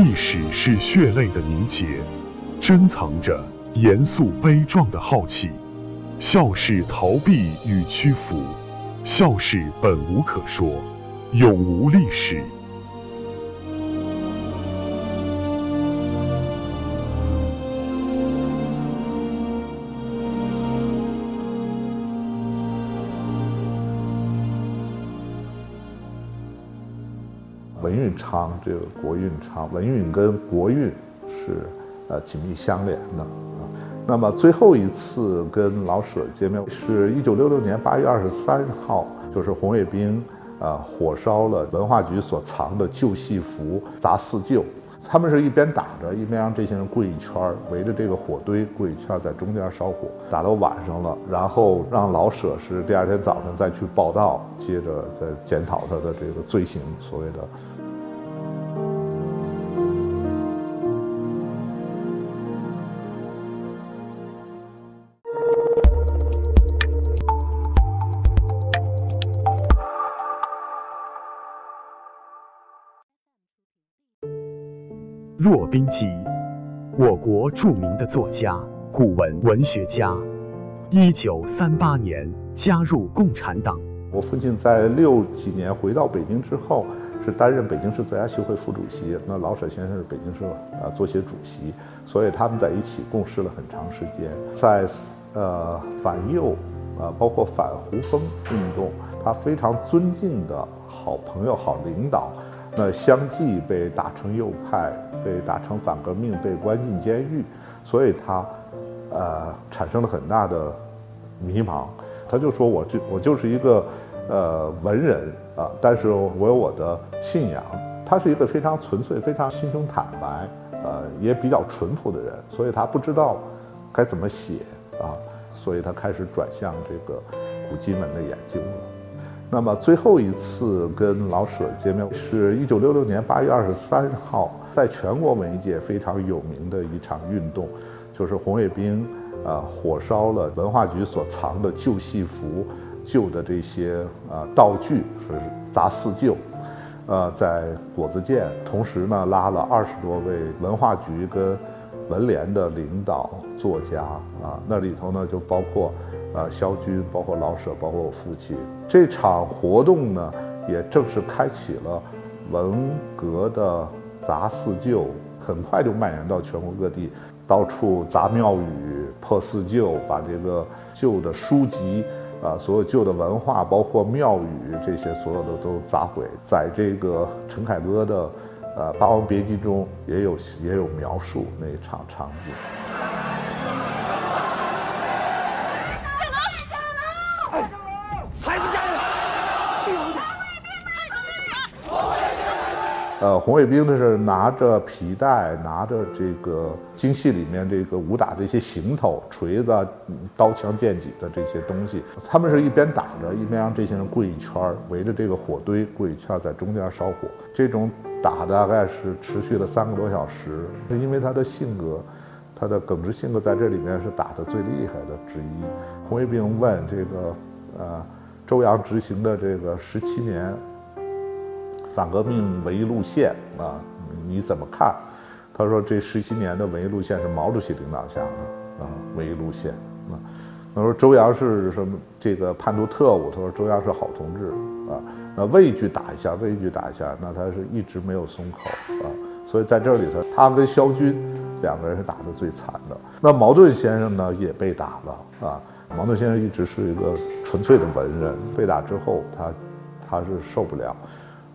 历史是血泪的凝结，珍藏着严肃悲壮的浩气。笑是逃避与屈服，笑是本无可说，永无历史。文运昌，这个国运昌，文运跟国运是呃紧密相连的啊。那么最后一次跟老舍见面是一九六六年八月二十三号，就是红卫兵啊火烧了文化局所藏的旧戏服，砸四旧。他们是一边打着，一边让这些人跪一圈，围着这个火堆跪一圈，在中间烧火，打到晚上了，然后让老舍是第二天早上再去报道，接着再检讨他的这个罪行，所谓的。骆宾基，我国著名的作家、古文文学家。一九三八年加入共产党。我父亲在六几年回到北京之后，是担任北京市作家协会副主席。那老舍先生是北京市啊作协主席，所以他们在一起共事了很长时间。在呃反右啊，包括反胡风运动，他非常尊敬的好朋友、好领导。那相继被打成右派，被打成反革命，被关进监狱，所以他，呃，产生了很大的迷茫。他就说：“我就我就是一个，呃，文人啊，但是我有我的信仰。”他是一个非常纯粹、非常心胸坦白，呃，也比较淳朴的人，所以他不知道该怎么写啊，所以他开始转向这个古籍文的研究了。那么最后一次跟老舍见面是一九六六年八月二十三号，在全国文艺界非常有名的一场运动，就是红卫兵啊火烧了文化局所藏的旧戏服、旧的这些啊道具，是砸四旧，呃，在果子店，同时呢拉了二十多位文化局跟文联的领导、作家啊，那里头呢就包括。呃，萧军，包括老舍，包括我父亲，这场活动呢，也正式开启了文革的砸四旧，很快就蔓延到全国各地，到处砸庙宇、破四旧，把这个旧的书籍啊，所有旧的文化，包括庙宇这些，所有的都砸毁。在这个陈凯歌的呃《霸王别姬》中，也有也有描述那一场场景。呃，红卫兵的是拿着皮带，拿着这个京戏里面这个武打这些行头，锤子、刀枪剑戟的这些东西，他们是一边打着，一边让这些人跪一圈，围着这个火堆跪一圈，在中间烧火。这种打大概是持续了三个多小时，是因为他的性格，他的耿直性格在这里面是打的最厉害的之一。红卫兵问这个，呃，周扬执行的这个十七年。反革命文艺路线啊，你怎么看？他说这十七年的文艺路线是毛主席领导下的啊，文艺路线啊。他说周扬是什么？这个叛徒特务。他说周扬是好同志啊。那畏惧打一下，畏惧打一下，那他是一直没有松口啊。所以在这里头，他跟萧军两个人是打得最惨的。那茅盾先生呢，也被打了啊。茅盾先生一直是一个纯粹的文人，被打之后，他他是受不了。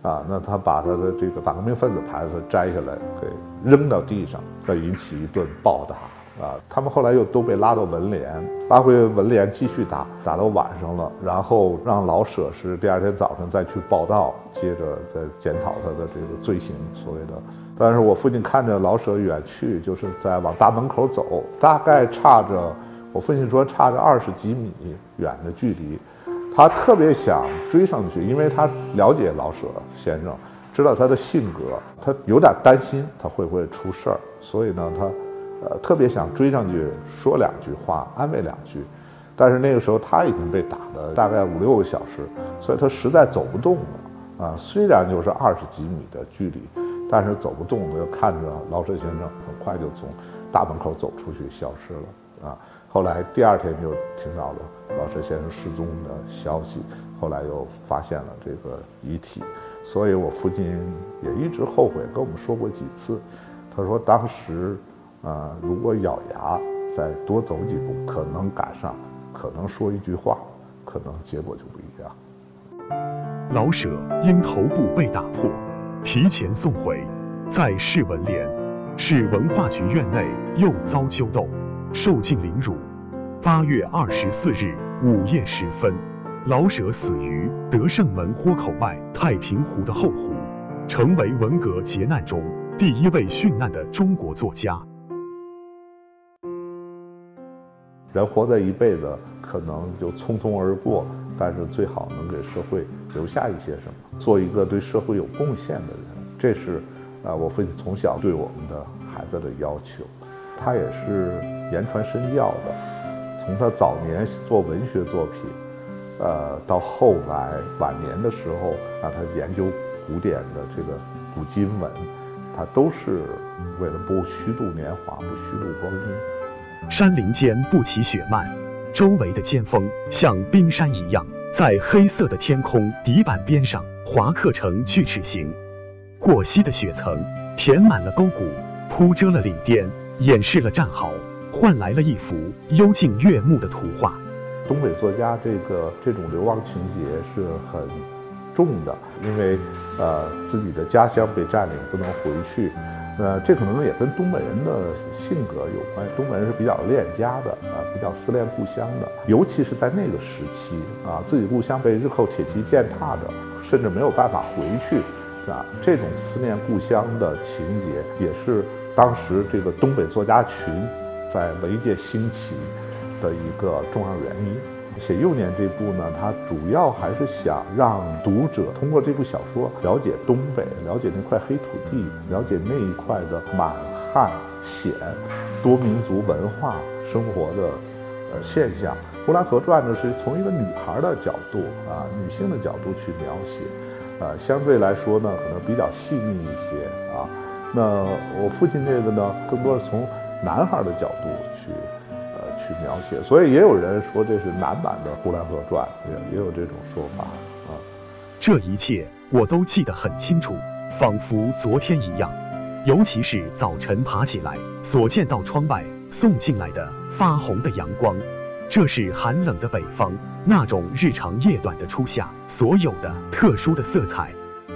啊，那他把他的这个反革命分子牌子摘下来，给扔到地上，再引起一顿暴打。啊，他们后来又都被拉到文联，拉回文联继续打，打到晚上了，然后让老舍是第二天早上再去报道，接着再检讨他的这个罪行，所谓的。但是我父亲看着老舍远去，就是在往大门口走，大概差着，我父亲说差着二十几米远的距离。他特别想追上去，因为他了解老舍先生，知道他的性格，他有点担心他会不会出事儿，所以呢，他，呃，特别想追上去说两句话，安慰两句。但是那个时候他已经被打了大概五六个小时，所以他实在走不动了。啊，虽然就是二十几米的距离，但是走不动了，就看着老舍先生很快就从大门口走出去消失了啊。后来第二天就听到了老舍先生失踪的消息，后来又发现了这个遗体，所以我父亲也一直后悔，跟我们说过几次，他说当时啊，如果咬牙再多走几步，可能赶上，可能说一句话，可能结果就不一样。老舍因头部被打破，提前送回，在市文联、市文化局院内又遭揪斗，受尽凌辱。八月二十四日午夜时分，老舍死于德胜门豁口外太平湖的后湖，成为文革劫难中第一位殉难的中国作家。人活在一辈子，可能就匆匆而过。但是最好能给社会留下一些什么，做一个对社会有贡献的人，这是啊我父亲从小对我们的孩子的要求。他也是言传身教的，从他早年做文学作品，呃，到后来晚年的时候让他研究古典的这个古今文，他都是为了不虚度年华，不虚度光阴。山林间不起雪漫。周围的尖峰像冰山一样，在黑色的天空底板边上划刻成锯齿形。过膝的雪层填满了沟谷，铺遮了岭巅，掩饰了战壕，换来了一幅幽静悦目的图画。东北作家这个这种流亡情节是很重的，因为呃自己的家乡被占领，不能回去。呃，这可能也跟东北人的性格有关。东北人是比较恋家的啊，比较思念故乡的。尤其是在那个时期啊，自己故乡被日寇铁蹄践踏着，甚至没有办法回去，啊，这种思念故乡的情节，也是当时这个东北作家群在文艺界兴起的一个重要原因。写幼年这部呢，它主要还是想让读者通过这部小说了解东北，了解那块黑土地，了解那一块的满汉鲜多民族文化生活的呃现象。《呼兰河传》呢，是从一个女孩的角度啊，女性的角度去描写，呃，相对来说呢，可能比较细腻一些啊。那我父亲这个呢，更多是从男孩的角度去。呃去描写，所以也有人说这是男版的《呼兰河传》，也也有这种说法啊。这一切我都记得很清楚，仿佛昨天一样。尤其是早晨爬起来所见到窗外送进来的发红的阳光，这是寒冷的北方那种日长夜短的初夏所有的特殊的色彩。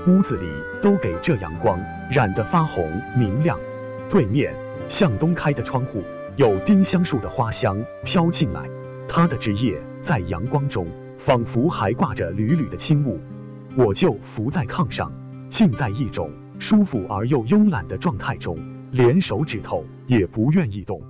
屋子里都给这阳光染得发红明亮。对面向东开的窗户。有丁香树的花香飘进来，它的枝叶在阳光中仿佛还挂着缕缕的轻雾。我就伏在炕上，浸在一种舒服而又慵懒的状态中，连手指头也不愿意动。